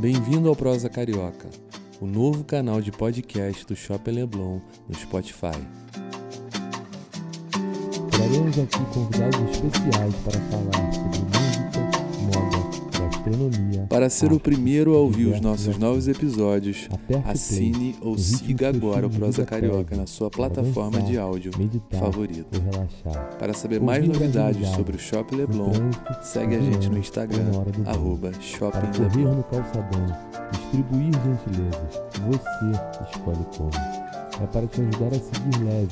Bem-vindo ao Prosa Carioca, o novo canal de podcast do Shopping Leblon no Spotify. Traremos aqui convidados especiais para falar sobre gastronomia. Para ser o primeiro a ouvir os nossos novos episódios, assine ou siga agora o Prosa Carioca na sua plataforma de áudio favorita. Para saber mais novidades sobre o Shopping Leblon, segue a gente no Instagram, arroba Shopping Leblon. no calçadão, distribuir gentilezas, você escolhe como. É para te ajudar a seguir leve,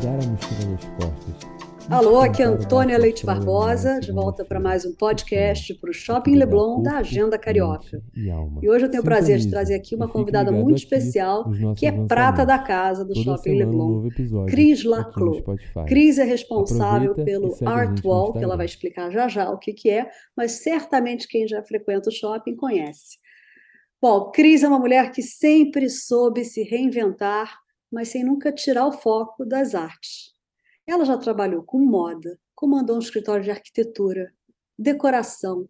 tirar a mochila das costas Alô, aqui é Antônia Leite Barbosa, de volta para mais um podcast para o Shopping Leblon da Agenda Carioca. E hoje eu tenho o prazer de trazer aqui uma convidada muito especial, que é prata da casa do Shopping Leblon, Cris Laclos. Cris é responsável pelo Art Wall, que ela vai explicar já já o que, que é, mas certamente quem já frequenta o shopping conhece. Bom, Cris é uma mulher que sempre soube se reinventar, mas sem nunca tirar o foco das artes. Ela já trabalhou com moda, comandou um escritório de arquitetura, decoração.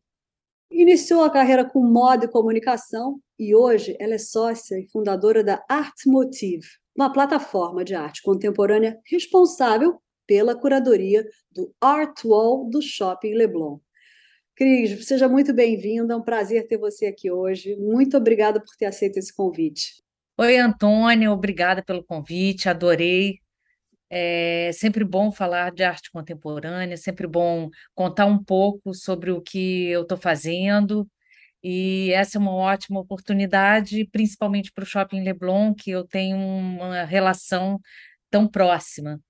Iniciou a carreira com moda e comunicação e hoje ela é sócia e fundadora da Art Motive, uma plataforma de arte contemporânea responsável pela curadoria do Art Wall do Shopping Leblon. Cris, seja muito bem-vinda, é um prazer ter você aqui hoje. Muito obrigada por ter aceito esse convite. Oi, Antônia, obrigada pelo convite, adorei é sempre bom falar de arte contemporânea, sempre bom contar um pouco sobre o que eu estou fazendo. E essa é uma ótima oportunidade, principalmente para o Shopping Leblon, que eu tenho uma relação tão próxima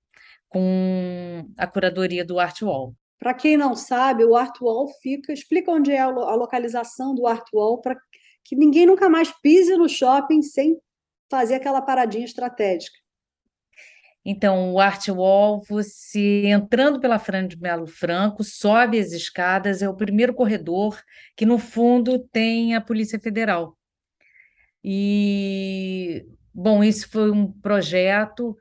com a curadoria do Art Wall. Para quem não sabe, o Art Wall fica. Explica onde é a localização do Art Wall para que ninguém nunca mais pise no shopping sem fazer aquela paradinha estratégica. Então, o Art Wall, você entrando pela Fran de Melo Franco, sobe as escadas, é o primeiro corredor que, no fundo, tem a Polícia Federal. E, bom, isso foi um projeto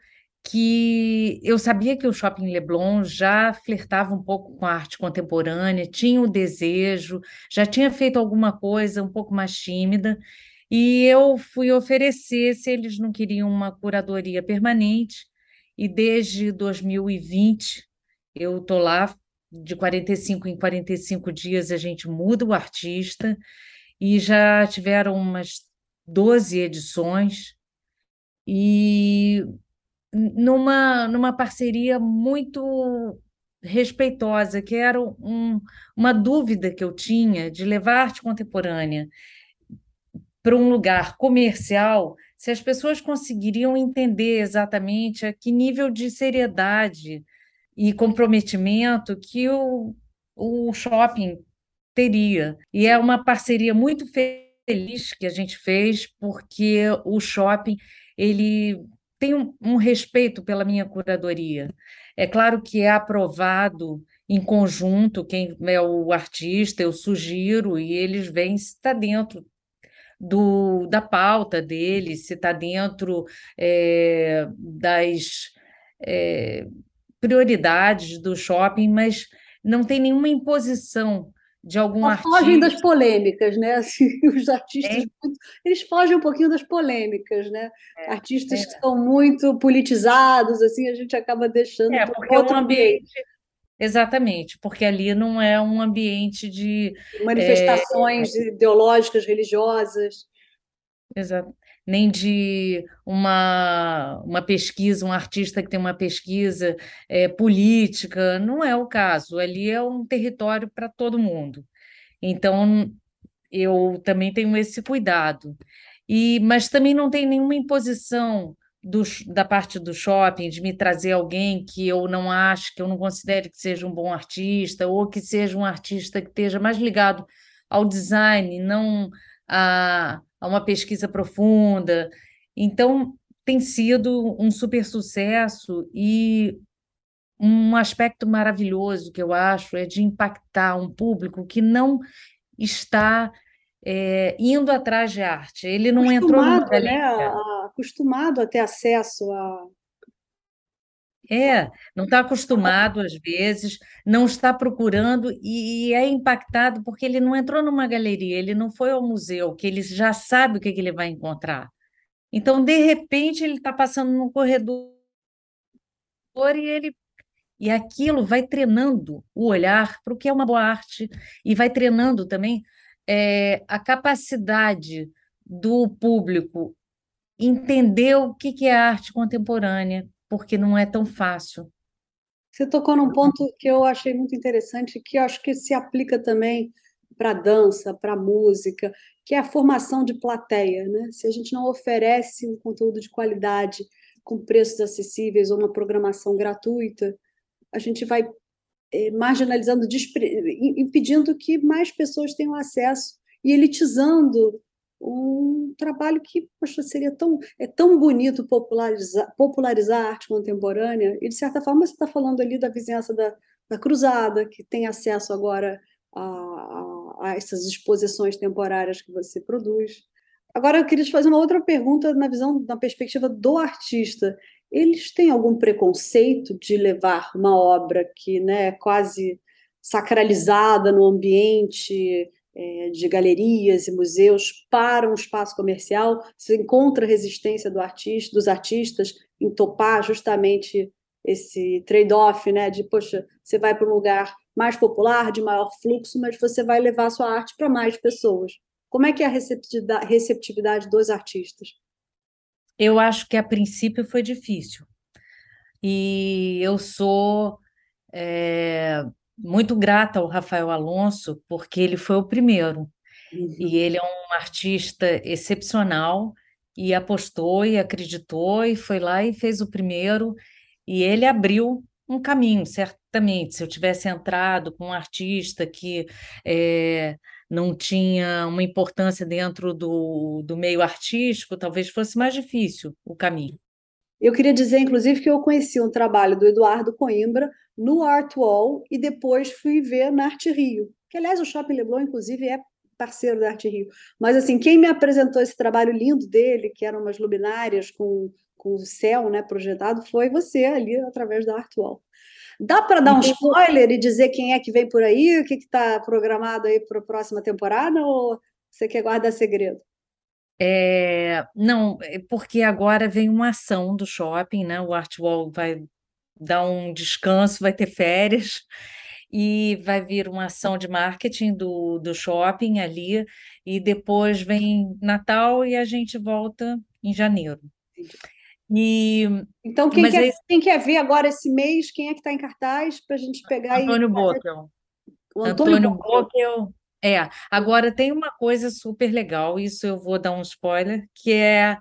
que eu sabia que o Shopping Leblon já flertava um pouco com a arte contemporânea, tinha o desejo, já tinha feito alguma coisa um pouco mais tímida, e eu fui oferecer se eles não queriam uma curadoria permanente e desde 2020 eu estou lá, de 45 em 45 dias a gente muda o artista, e já tiveram umas 12 edições, e numa, numa parceria muito respeitosa, que era um, uma dúvida que eu tinha de levar arte contemporânea para um lugar comercial se as pessoas conseguiriam entender exatamente a que nível de seriedade e comprometimento que o, o shopping teria. E é uma parceria muito feliz que a gente fez, porque o shopping ele tem um, um respeito pela minha curadoria. É claro que é aprovado em conjunto, quem é o artista, eu sugiro, e eles se está dentro do, da pauta dele, se está dentro é, das é, prioridades do shopping, mas não tem nenhuma imposição de algum Só artista. Fogem das polêmicas, né? Assim, os artistas, é. eles fogem um pouquinho das polêmicas, né? É, artistas é. que são muito politizados, assim, a gente acaba deixando é, porque outro ambiente. ambiente Exatamente, porque ali não é um ambiente de manifestações é, ideológicas, religiosas. Exato. Nem de uma, uma pesquisa, um artista que tem uma pesquisa é, política, não é o caso. Ali é um território para todo mundo. Então, eu também tenho esse cuidado. E, mas também não tem nenhuma imposição do, da parte do shopping, de me trazer alguém que eu não acho, que eu não considere que seja um bom artista, ou que seja um artista que esteja mais ligado ao design, não a, a uma pesquisa profunda. Então, tem sido um super sucesso e um aspecto maravilhoso que eu acho é de impactar um público que não está é, indo atrás de arte. Ele não entrou numa né? Acostumado a ter acesso a É, não está acostumado às vezes, não está procurando e, e, é impactado porque ele não entrou numa galeria, ele não foi ao museu, que ele já sabe o que, que ele vai encontrar. Então, de repente, ele está passando no corredor e ele e aquilo vai treinando o olhar para o que é uma boa arte e vai treinando também é, a capacidade do público entender o que, é arte contemporânea, porque não é tão fácil. Você tocou num ponto que eu achei muito interessante, que acho que se aplica também para dança, para música, que é a formação de plateia. Né? Se a gente não oferece um conteúdo de qualidade com preços acessíveis ou uma programação gratuita, a gente vai é, marginalizando, impedindo que mais pessoas tenham acesso e elitizando um trabalho que, poxa, seria tão, é tão bonito popularizar, popularizar a arte contemporânea, e de certa forma você está falando ali da vizinhança da, da Cruzada, que tem acesso agora a, a, a, essas exposições temporárias que você produz. Agora, eu queria te fazer uma outra pergunta na visão, na perspectiva do artista. Eles têm algum preconceito de levar uma obra que né, é quase sacralizada no ambiente é, de galerias e museus para um espaço comercial, se encontra resistência do artista, dos artistas em topar justamente esse trade-off, né, de poxa, você vai para um lugar mais popular, de maior fluxo, mas você vai levar sua arte para mais pessoas. Como é que é a receptividade, dos artistas? Eu acho que a princípio foi difícil. E eu sou é, muito grata ao Rafael Alonso, porque ele foi o primeiro. Uhum. E ele é um artista excepcional e apostou e acreditou e foi lá e fez o primeiro. E ele abriu um caminho, certamente. Se eu tivesse entrado com um artista que é, não tinha uma importância dentro do, do meio artístico, talvez fosse mais difícil o caminho. Eu queria dizer, inclusive, que eu conheci um trabalho do Eduardo Coimbra no Art Wall e depois fui ver na Arte Rio, que, aliás, o Shopping Leblon, inclusive, é parceiro da Arte Rio. Mas, assim, quem me apresentou esse trabalho lindo dele, que eram umas luminárias com, com o céu né, projetado, foi você ali, através da Art Wall. Dá para dar um spoiler e dizer quem é que vem por aí, o que está programado aí para a próxima temporada, ou você quer guardar segredo? É, não, é porque agora vem uma ação do shopping, né? O Art Wall vai dar um descanso, vai ter férias e vai vir uma ação de marketing do, do shopping ali, e depois vem Natal e a gente volta em janeiro. E, então, quem quer, quem quer ver agora esse mês, quem é que está em cartaz para a gente pegar Antônio e... Bockel. O Antônio, Antônio Bockel é, agora tem uma coisa super legal, isso eu vou dar um spoiler, que é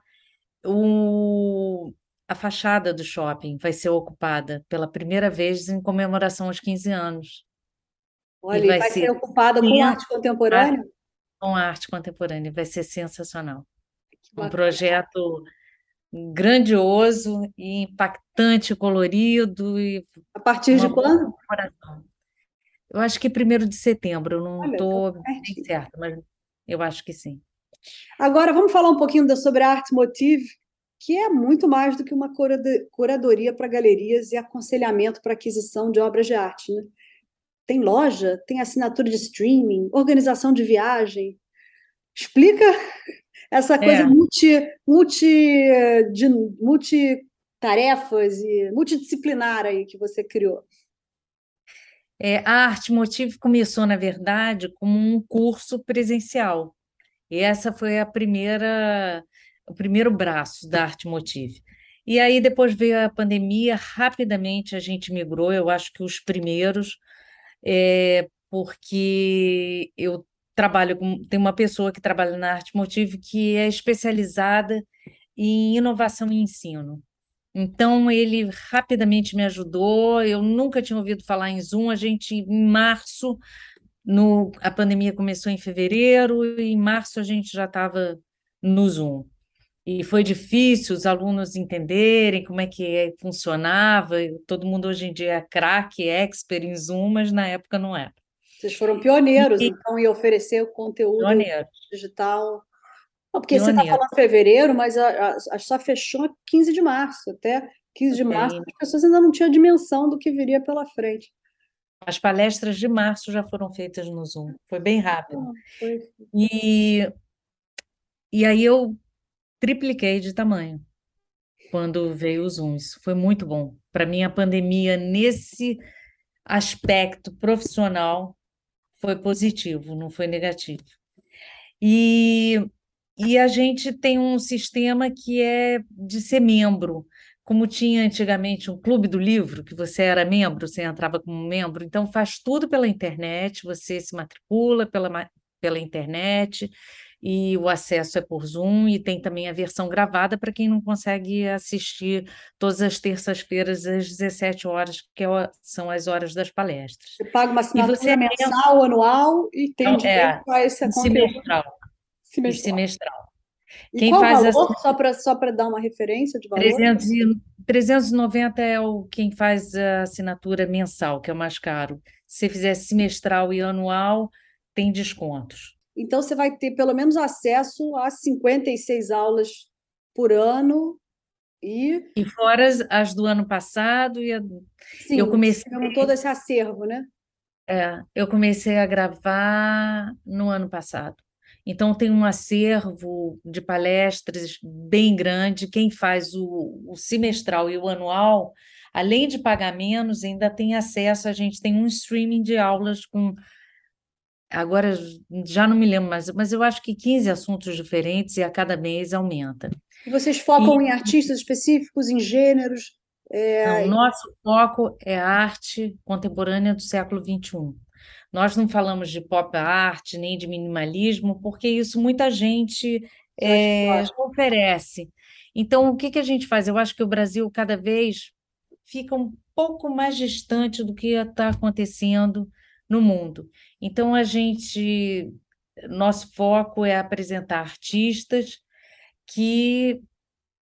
o, a fachada do shopping vai ser ocupada pela primeira vez em comemoração aos 15 anos. Olha, e vai, vai ser, ser ocupada com arte contemporânea? Com arte contemporânea, vai ser sensacional. Um projeto grandioso e impactante, colorido e a partir de quando? Eu acho que primeiro de setembro, eu não estou bem certa, mas eu acho que sim. Agora, vamos falar um pouquinho sobre a Art Motive, que é muito mais do que uma curadoria para galerias e aconselhamento para aquisição de obras de arte. Né? Tem loja, tem assinatura de streaming, organização de viagem. Explica essa coisa é. multi, multi, de, multitarefas e multidisciplinar aí que você criou. É, a Arte Motive começou, na verdade, como um curso presencial. E essa foi a primeira, o primeiro braço da Arte Motive. E aí depois veio a pandemia, rapidamente a gente migrou, eu acho que os primeiros, é, porque eu trabalho com, tem uma pessoa que trabalha na Arte Motive que é especializada em inovação e ensino. Então, ele rapidamente me ajudou. Eu nunca tinha ouvido falar em Zoom. A gente, em março, no, a pandemia começou em fevereiro, e em março a gente já estava no Zoom. E foi difícil os alunos entenderem como é que funcionava. Todo mundo hoje em dia é craque, expert em Zoom, mas na época não era. Vocês foram pioneiros, e, então, em oferecer o conteúdo pioneiros. digital não, porque você está falando fevereiro, mas a, a, a, só fechou 15 de março. Até 15 de março, as pessoas ainda não tinham dimensão do que viria pela frente. As palestras de março já foram feitas no Zoom, foi bem rápido. Ah, foi. E, e aí eu tripliquei de tamanho quando veio o Zoom. Isso foi muito bom. Para mim, a pandemia, nesse aspecto profissional, foi positivo, não foi negativo. E, e a gente tem um sistema que é de ser membro como tinha antigamente um clube do livro, que você era membro, você entrava como membro, então faz tudo pela internet, você se matricula pela, pela internet, e o acesso é por Zoom, e tem também a versão gravada para quem não consegue assistir todas as terças-feiras às 17 horas, que é são as horas das palestras. Você paga uma assinatura você mensal, é... anual, e tem então, direito é, a esse semestral. Semestral. semestral. Quem faz valor, só para só dar uma referência de valor? 300 e, 390 é o quem faz a assinatura mensal, que é o mais caro. Se você fizer semestral e anual, tem descontos. Então, você vai ter pelo menos acesso a 56 aulas por ano e... E fora as do ano passado e a... Sim, eu comecei todo esse acervo, né? É, eu comecei a gravar no ano passado. Então, tem um acervo de palestras bem grande. Quem faz o, o semestral e o anual, além de pagar menos, ainda tem acesso. A gente tem um streaming de aulas com. Agora já não me lembro mais, mas eu acho que 15 assuntos diferentes e a cada mês aumenta. E vocês focam e, em artistas específicos, em gêneros? É... Não, nosso foco é arte contemporânea do século XXI. Nós não falamos de pop art nem de minimalismo, porque isso muita gente é, oferece. Então, o que, que a gente faz? Eu acho que o Brasil cada vez fica um pouco mais distante do que está acontecendo no mundo. Então, a gente, nosso foco é apresentar artistas que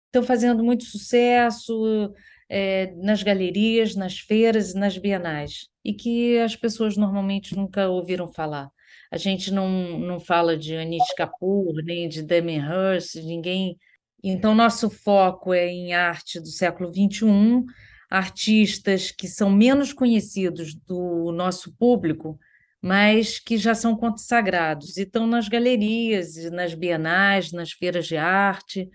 estão fazendo muito sucesso, é, nas galerias, nas feiras e nas bienais, e que as pessoas normalmente nunca ouviram falar. A gente não, não fala de Anish Kapoor, nem de Damien Hirst, ninguém. Então, nosso foco é em arte do século XXI, artistas que são menos conhecidos do nosso público, mas que já são consagrados, e estão nas galerias, nas bienais, nas feiras de arte.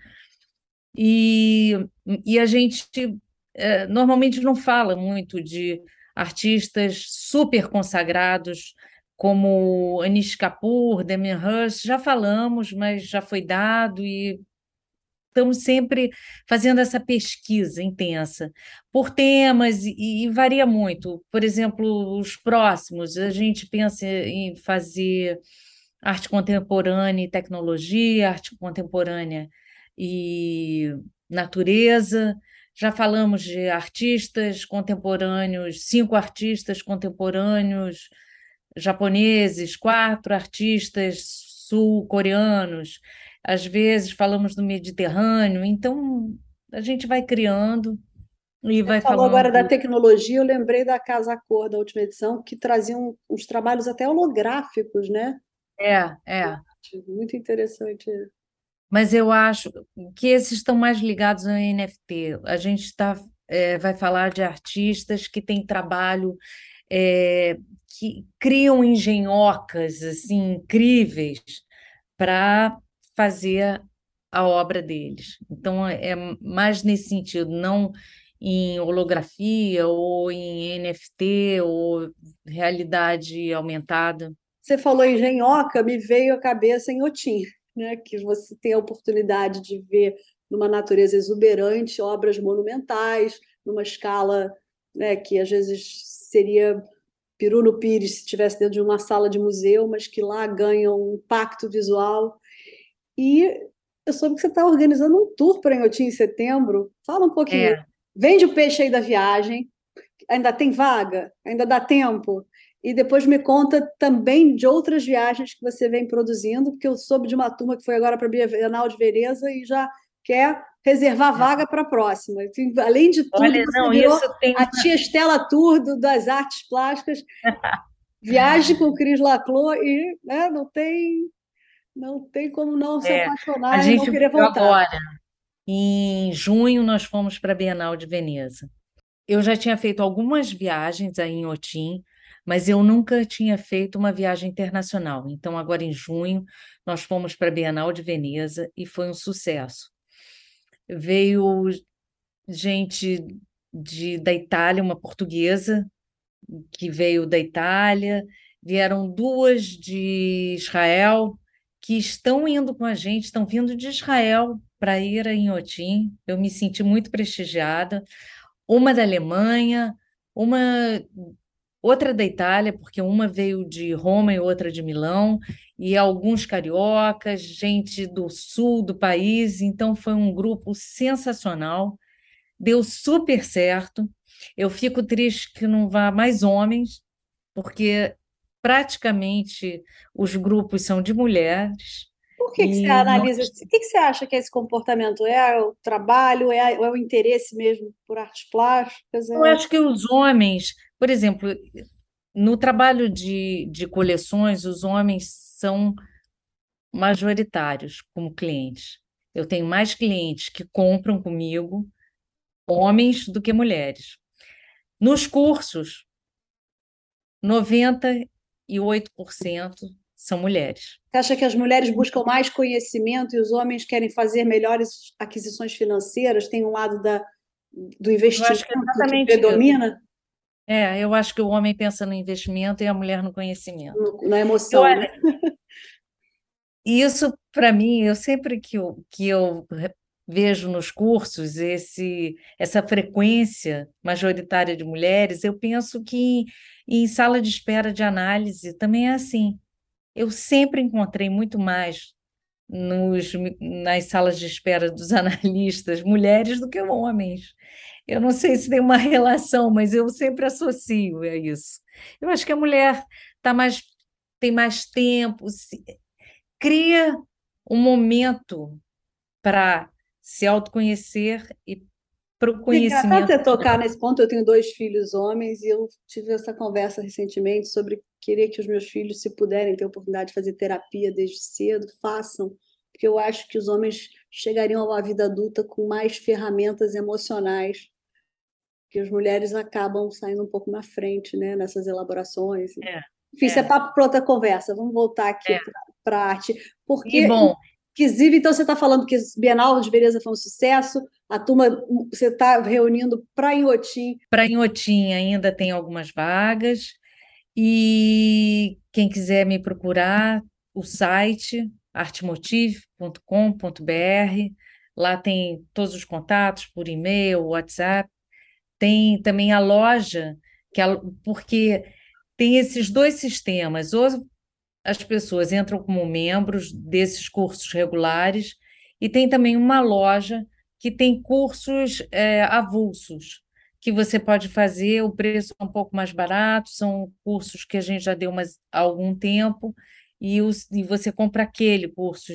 E, e a gente é, normalmente não fala muito de artistas super consagrados como Anish Kapoor, Damien Hirst, já falamos, mas já foi dado e estamos sempre fazendo essa pesquisa intensa por temas e, e, varia muito. Por exemplo, os próximos, a gente pensa em fazer arte contemporânea e tecnologia, arte contemporânea e natureza, já falamos de artistas contemporâneos, cinco artistas contemporâneos japoneses, quatro artistas sul-coreanos, às vezes falamos do Mediterrâneo, então a gente vai criando e Você vai falou falando... agora da tecnologia, eu lembrei da Casa Cor da última edição, que traziam uns trabalhos até holográficos, né? É, é. Muito interessante mas eu acho que esses estão mais ligados ao NFT. A gente está é, vai falar de artistas que têm trabalho é, que criam engenhocas assim incríveis para fazer a obra deles. Então é mais nesse sentido, não em holografia ou em NFT ou realidade aumentada. Você falou engenhoca, me veio a cabeça em Otim né, que você tem a oportunidade de ver numa natureza exuberante obras monumentais, numa escala né, que às vezes seria Peru no Pires se estivesse dentro de uma sala de museu, mas que lá ganham um impacto visual. E eu soube que você está organizando um tour para Inhotim em setembro. Fala um pouquinho. É. Vende o peixe aí da viagem. Ainda tem vaga? Ainda dá tempo? E depois me conta também de outras viagens que você vem produzindo, porque eu soube de uma turma que foi agora para a Bienal de Vereza e já quer reservar vaga para a próxima. Além de tudo, Olha, não, tem... a tia Estela Tour do, das artes plásticas. Viagem com o Cris Laclos e né, não tem não tem como não se é, apaixonar e não querer voltar. Agora, em junho nós fomos para a Bienal de Veneza. Eu já tinha feito algumas viagens aí em Otim, mas eu nunca tinha feito uma viagem internacional. Então, agora em junho, nós fomos para a Bienal de Veneza e foi um sucesso. Veio gente de, da Itália, uma portuguesa que veio da Itália, vieram duas de Israel que estão indo com a gente, estão vindo de Israel para ir a Inhotim. Eu me senti muito prestigiada. Uma da Alemanha, uma outra da Itália, porque uma veio de Roma e outra de Milão, e alguns cariocas, gente do sul do país. Então foi um grupo sensacional. Deu super certo. Eu fico triste que não vá mais homens, porque praticamente os grupos são de mulheres. Por que, que você analisa? Nós... O que, que você acha que é esse comportamento? É o trabalho? É, é o interesse mesmo por artes plásticas? É... Eu acho que os homens, por exemplo, no trabalho de, de coleções, os homens são majoritários como clientes. Eu tenho mais clientes que compram comigo, homens, do que mulheres. Nos cursos, 98% são mulheres. Você acha que as mulheres buscam mais conhecimento e os homens querem fazer melhores aquisições financeiras? Tem um lado da, do investimento que, que predomina? É, eu acho que o homem pensa no investimento e a mulher no conhecimento. Na emoção, eu, né? Isso, para mim, eu sempre que eu, que eu vejo nos cursos esse, essa frequência majoritária de mulheres, eu penso que em sala de espera de análise também é assim. Eu sempre encontrei muito mais nos, nas salas de espera dos analistas mulheres do que homens. Eu não sei se tem uma relação, mas eu sempre associo a isso. Eu acho que a mulher tá mais, tem mais tempo, se, cria um momento para se autoconhecer e para o conhecimento. Até tocar nesse ponto, eu tenho dois filhos homens e eu tive essa conversa recentemente sobre querer que os meus filhos, se puderem ter a oportunidade de fazer terapia desde cedo, façam, porque eu acho que os homens chegariam à vida adulta com mais ferramentas emocionais que as mulheres acabam saindo um pouco na frente, né, nessas elaborações. É, Enfim, é. isso é papo para outra conversa. Vamos voltar aqui é. para a arte. Porque, e bom, Inclusive, então você está falando que Bienal de Beleza foi um sucesso, a turma, você está reunindo para Inhotim. Para Inhotim ainda tem algumas vagas, e quem quiser me procurar, o site artmotive.com.br, lá tem todos os contatos por e-mail, WhatsApp, tem também a loja, que é, porque tem esses dois sistemas, ou as pessoas entram como membros desses cursos regulares e tem também uma loja que tem cursos é, avulsos que você pode fazer, o preço é um pouco mais barato, são cursos que a gente já deu mais, há algum tempo, e, os, e você compra aquele curso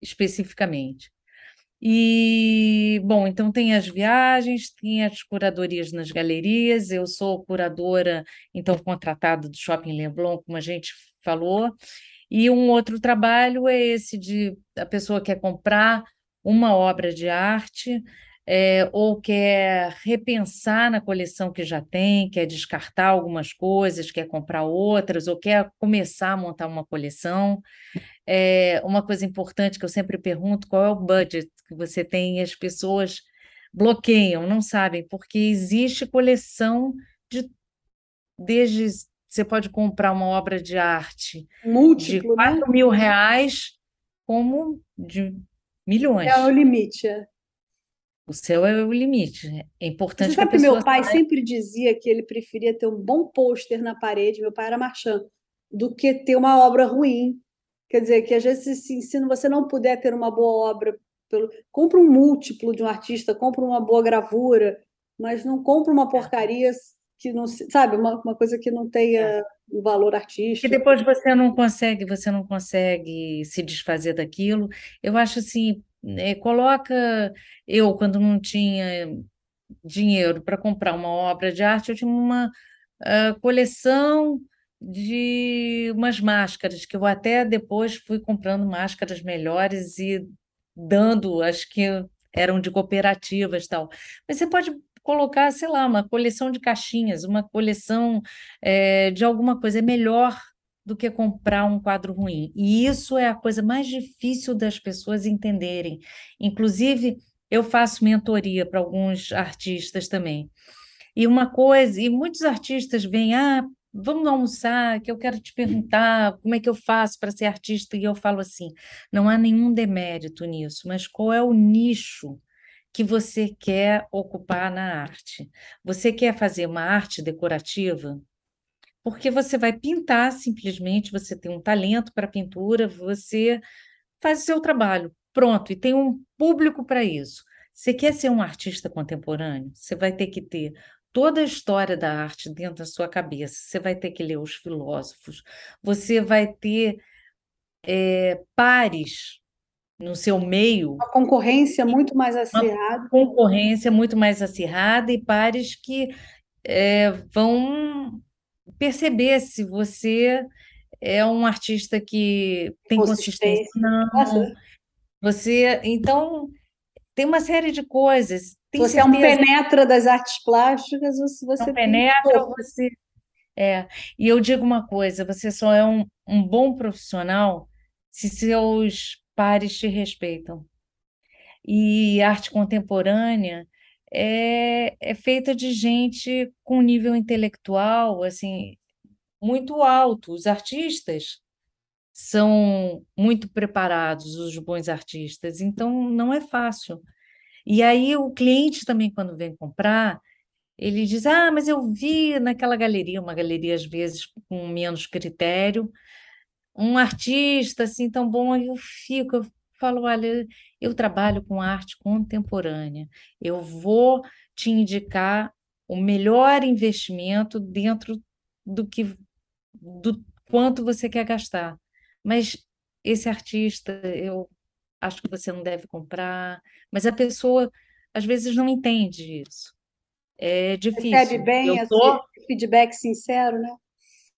especificamente. E, bom, então tem as viagens, tem as curadorias nas galerias, eu sou curadora, então, contratada do Shopping Leblon, como a gente falou. E um outro trabalho é esse de a pessoa quer comprar uma obra de arte é, ou quer repensar na coleção que já tem, quer descartar algumas coisas, quer comprar outras, ou quer começar a montar uma coleção. É, uma coisa importante que eu sempre pergunto: qual é o budget que você tem? E as pessoas bloqueiam, não sabem, porque existe coleção de desde você pode comprar uma obra de arte Múltiplo, de 4 né? mil reais como de milhões. É o limite. É. O seu é o limite. É importante Você sabe que, meu pai sempre dizia que ele preferia ter um bom pôster na parede, meu pai era marchand, do que ter uma obra ruim. Quer dizer, que às vezes, se, se você não puder ter uma boa obra, pelo, compra um múltiplo de um artista, compra uma boa gravura, mas não compra uma porcaria que não sabe uma, uma coisa que não tenha é. um valor artístico. Que depois você não consegue, você não consegue se desfazer daquilo. Eu acho assim, é, coloca eu quando não tinha dinheiro para comprar uma obra de arte, eu tinha uma uh, coleção de umas máscaras que eu até depois fui comprando máscaras melhores e dando, acho que eram de cooperativas tal. Mas você pode colocar, sei lá, uma coleção de caixinhas, uma coleção é, de alguma coisa. É melhor do que comprar um quadro ruim. E isso é a coisa mais difícil das pessoas entenderem. Inclusive, eu faço mentoria para alguns artistas também. E uma coisa, e muitos artistas vêm, ah, vamos almoçar, que eu quero te perguntar como é que eu faço para ser artista. E eu falo assim: não há nenhum demérito nisso, mas qual é o nicho que você quer ocupar na arte? Você quer fazer uma arte decorativa? Porque você vai pintar simplesmente, você tem um talento para pintura, você faz o seu trabalho, pronto, e tem um público para isso. Você quer ser um artista contemporâneo? Você vai ter que ter toda a história da arte dentro da sua cabeça. Você vai ter que ler os filósofos, você vai ter é, pares no seu meio. Uma concorrência muito mais acirrada. Uma concorrência muito mais acirrada e pares que é, vão perceber se você é um artista que tem consistência. Não. Você, então, tem uma série de coisas. Tem você certeza... é um penetra das artes plásticas, ou se você não penetra, você é. E eu digo uma coisa: você só é um, um bom profissional se seus pares te respeitam. E arte contemporânea é, é feita de gente com nível intelectual assim muito alto. Os artistas são muito preparados, os bons artistas, então não é fácil. E aí o cliente também, quando vem comprar, ele diz: Ah, mas eu vi naquela galeria, uma galeria às vezes com menos critério, um artista assim tão bom, aí eu fico, eu falo: Olha, eu trabalho com arte contemporânea. Eu vou te indicar o melhor investimento dentro do que do quanto você quer gastar. Mas esse artista, eu acho que você não deve comprar. Mas a pessoa às vezes não entende isso. É difícil. Recebe bem esse tô... feedback sincero, né?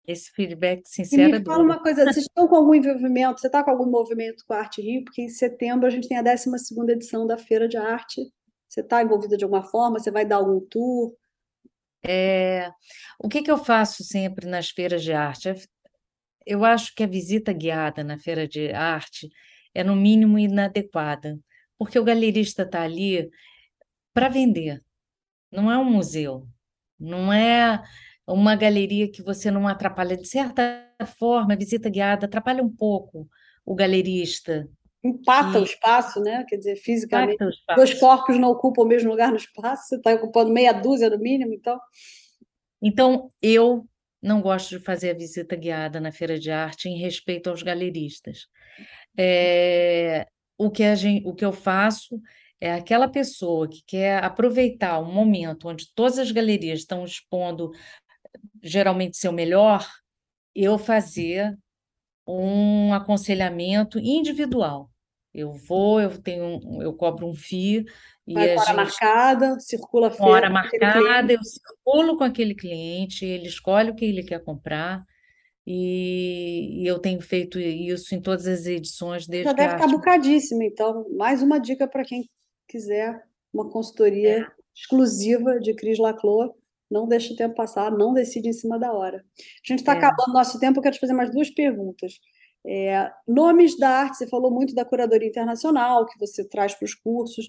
Esse feedback sincero. E me fala uma coisa, vocês estão com algum envolvimento? Você está com algum movimento com a Arte Rio? Porque em setembro a gente tem a 12 edição da Feira de Arte. Você está envolvida de alguma forma? Você vai dar algum tour? É, o que, que eu faço sempre nas feiras de arte? Eu acho que a visita guiada na feira de arte é, no mínimo, inadequada, porque o galerista está ali para vender, não é um museu, não é uma galeria que você não atrapalha. De certa forma, a visita guiada atrapalha um pouco o galerista. Impacta que... o espaço, né? Quer dizer, fisicamente. Dois corpos não ocupam o mesmo lugar no espaço, você está ocupando meia dúzia no mínimo, então. Então, eu não gosto de fazer a visita guiada na feira de arte em respeito aos galeristas. É... O, que a gente, o que eu faço é aquela pessoa que quer aproveitar um momento onde todas as galerias estão expondo geralmente seu melhor, eu fazer um aconselhamento individual. Eu vou, eu tenho, eu cobro um FII e Vai com hora marcada, circula com hora marcada, eu circulo com aquele cliente, ele escolhe o que ele quer comprar. E, e eu tenho feito isso em todas as edições desde Já deve estar bocadíssimo, então. Mais uma dica para quem quiser uma consultoria é. exclusiva de Cris Laclos não deixa o tempo passar, não decide em cima da hora. A gente está é. acabando nosso tempo, eu quero te fazer mais duas perguntas. É, nomes da arte, você falou muito da curadoria internacional, que você traz para os cursos.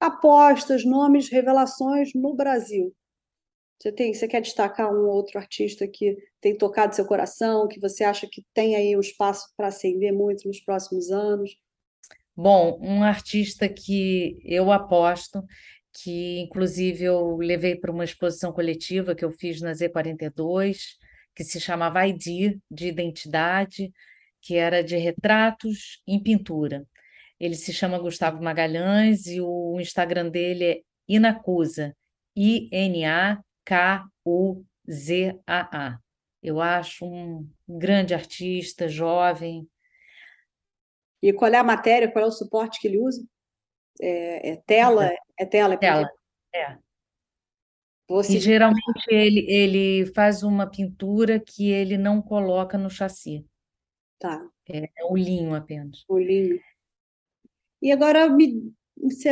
Apostas, nomes, revelações no Brasil. Você, tem, você quer destacar um outro artista que tem tocado seu coração, que você acha que tem aí um espaço para ascender muito nos próximos anos? Bom, um artista que eu aposto que inclusive eu levei para uma exposição coletiva que eu fiz na Z42, que se chamava ID, de identidade, que era de retratos em pintura. Ele se chama Gustavo Magalhães e o Instagram dele é Inacusa, I-N-A-K-U-Z-A-A. Eu acho um grande artista, jovem. E qual é a matéria, qual é o suporte que ele usa? É, é tela? É tela? É tela, é. Você... E geralmente ele, ele faz uma pintura que ele não coloca no chassi. Tá. É, é o linho apenas. O linho. E agora me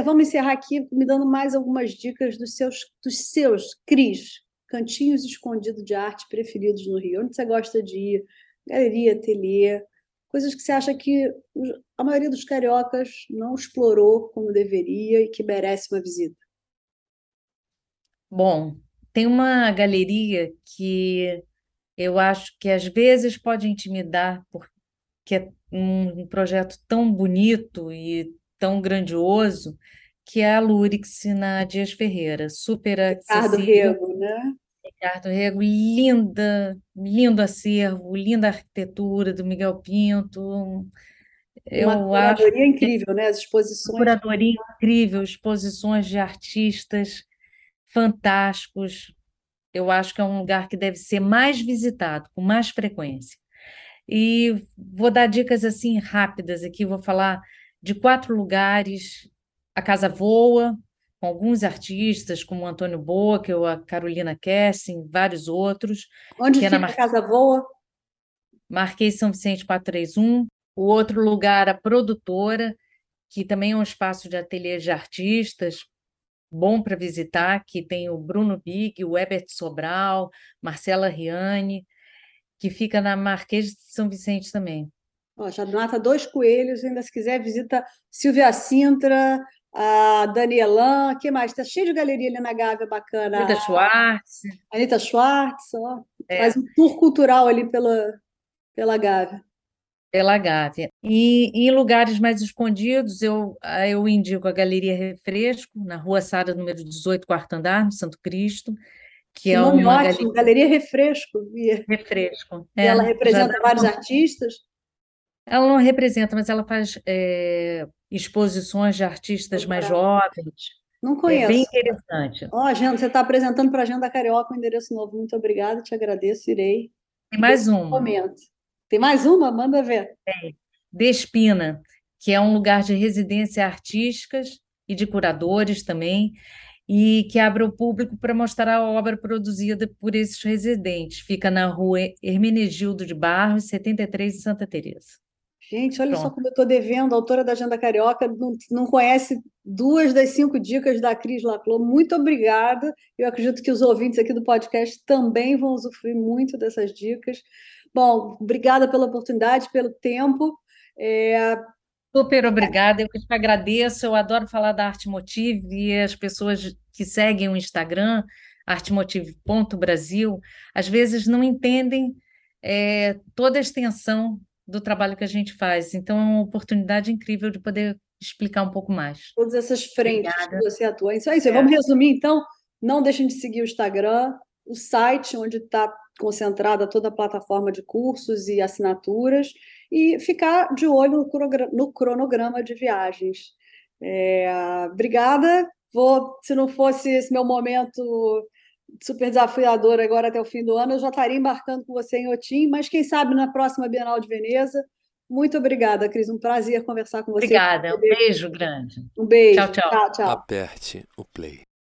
vamos encerrar aqui me dando mais algumas dicas dos seus, dos seus, Cris, cantinhos escondidos de arte preferidos no Rio. Onde você gosta de ir? Galeria, ateliê, coisas que você acha que a maioria dos cariocas não explorou como deveria e que merece uma visita. Bom, tem uma galeria que eu acho que às vezes pode intimidar, porque é um projeto tão bonito e tão grandioso, que é a Lurix na Dias Ferreira, super Ricardo Rego, né? Ricardo Rego, linda, lindo acervo, linda arquitetura do Miguel Pinto. Eu Uma curadoria acho incrível, né? As exposições. Curadoria incrível, exposições de artistas fantásticos. Eu acho que é um lugar que deve ser mais visitado, com mais frequência. E vou dar dicas assim rápidas aqui, vou falar de quatro lugares. A Casa Voa, com alguns artistas, como o Antônio Boca, a Carolina Kessing, vários outros. Onde fica é Mar... a Casa Voa? Marquês São Vicente 431. O outro lugar, a Produtora, que também é um espaço de ateliê de artistas, bom para visitar, que tem o Bruno Big, o Ebert Sobral, Marcela Riane, que fica na Marquês de São Vicente também. Ó, já mata dois coelhos, ainda se quiser visita Silvia Sintra, a Danielan, que mais? Está cheio de galeria ali na Gávea bacana. Anitta Schwartz. Anitta Schwartz, ó. É. Faz um tour cultural ali pela, pela Gávea. Pela Gávea. E em lugares mais escondidos, eu, eu indico a Galeria Refresco, na rua Sara, número 18, quarto andar, no Santo Cristo. Que, que é uma ótimo, galeria... Galeria Refresco. Refresco. E é, ela representa vários artistas? Ela não representa, mas ela faz é, exposições de artistas mais jovens. Não conheço. É bem interessante. Ó, oh, agenda, você está apresentando para a Agenda Carioca o um endereço novo. Muito obrigada, te agradeço, irei. Tem mais uma. Momento. Tem mais uma? Manda ver. Tem. Despina, que é um lugar de residência artísticas e de curadores também, e que abre ao público para mostrar a obra produzida por esses residentes. Fica na rua Hermenegildo de Barros, 73, em Santa Teresa. Gente, olha Pronto. só como eu estou devendo, a autora da Agenda Carioca não, não conhece duas das cinco dicas da Cris Laclô. Muito obrigada. Eu acredito que os ouvintes aqui do podcast também vão usufruir muito dessas dicas. Bom, obrigada pela oportunidade, pelo tempo. É... Super obrigada, eu te agradeço. Eu adoro falar da Arte Motive e as pessoas que seguem o Instagram, artemotive.brasil, às vezes não entendem é, toda a extensão do trabalho que a gente faz. Então, é uma oportunidade incrível de poder explicar um pouco mais. Todas essas frentes Obrigada. que você atua. Isso é isso. É. Vamos resumir, então. Não deixem de seguir o Instagram, o site onde está concentrada toda a plataforma de cursos e assinaturas, e ficar de olho no cronograma de viagens. É, obrigada. Vou, se não fosse esse meu momento super desafiador agora até o fim do ano. Eu já estaria embarcando com você em Otim, mas quem sabe na próxima Bienal de Veneza. Muito obrigada, Cris. Um prazer conversar com você. Obrigada. Um beijo grande. Um beijo. Tchau, tchau. tchau, tchau. Aperte o play.